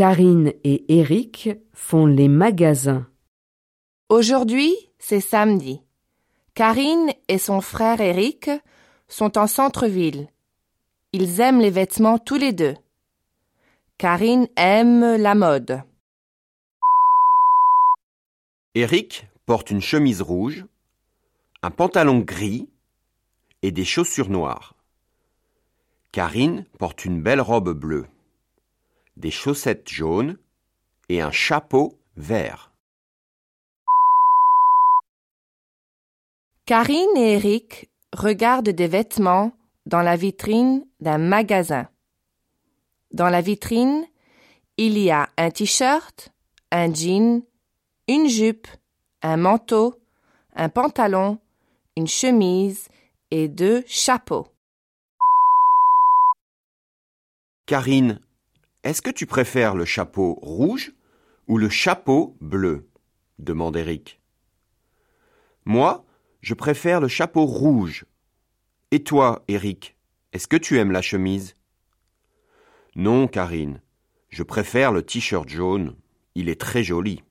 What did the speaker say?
Karine et Eric font les magasins. Aujourd'hui, c'est samedi. Karine et son frère Eric sont en centre-ville. Ils aiment les vêtements tous les deux. Karine aime la mode. Eric porte une chemise rouge, un pantalon gris et des chaussures noires. Karine porte une belle robe bleue, des chaussettes jaunes et un chapeau vert. Karine et Eric regardent des vêtements dans la vitrine d'un magasin. Dans la vitrine, il y a un t-shirt, un jean, une jupe, un manteau, un pantalon, une chemise et deux chapeaux. Karine, est-ce que tu préfères le chapeau rouge ou le chapeau bleu demande Eric. Moi, je préfère le chapeau rouge. Et toi, Eric, est-ce que tu aimes la chemise? Non, Karine, je préfère le t-shirt jaune. Il est très joli.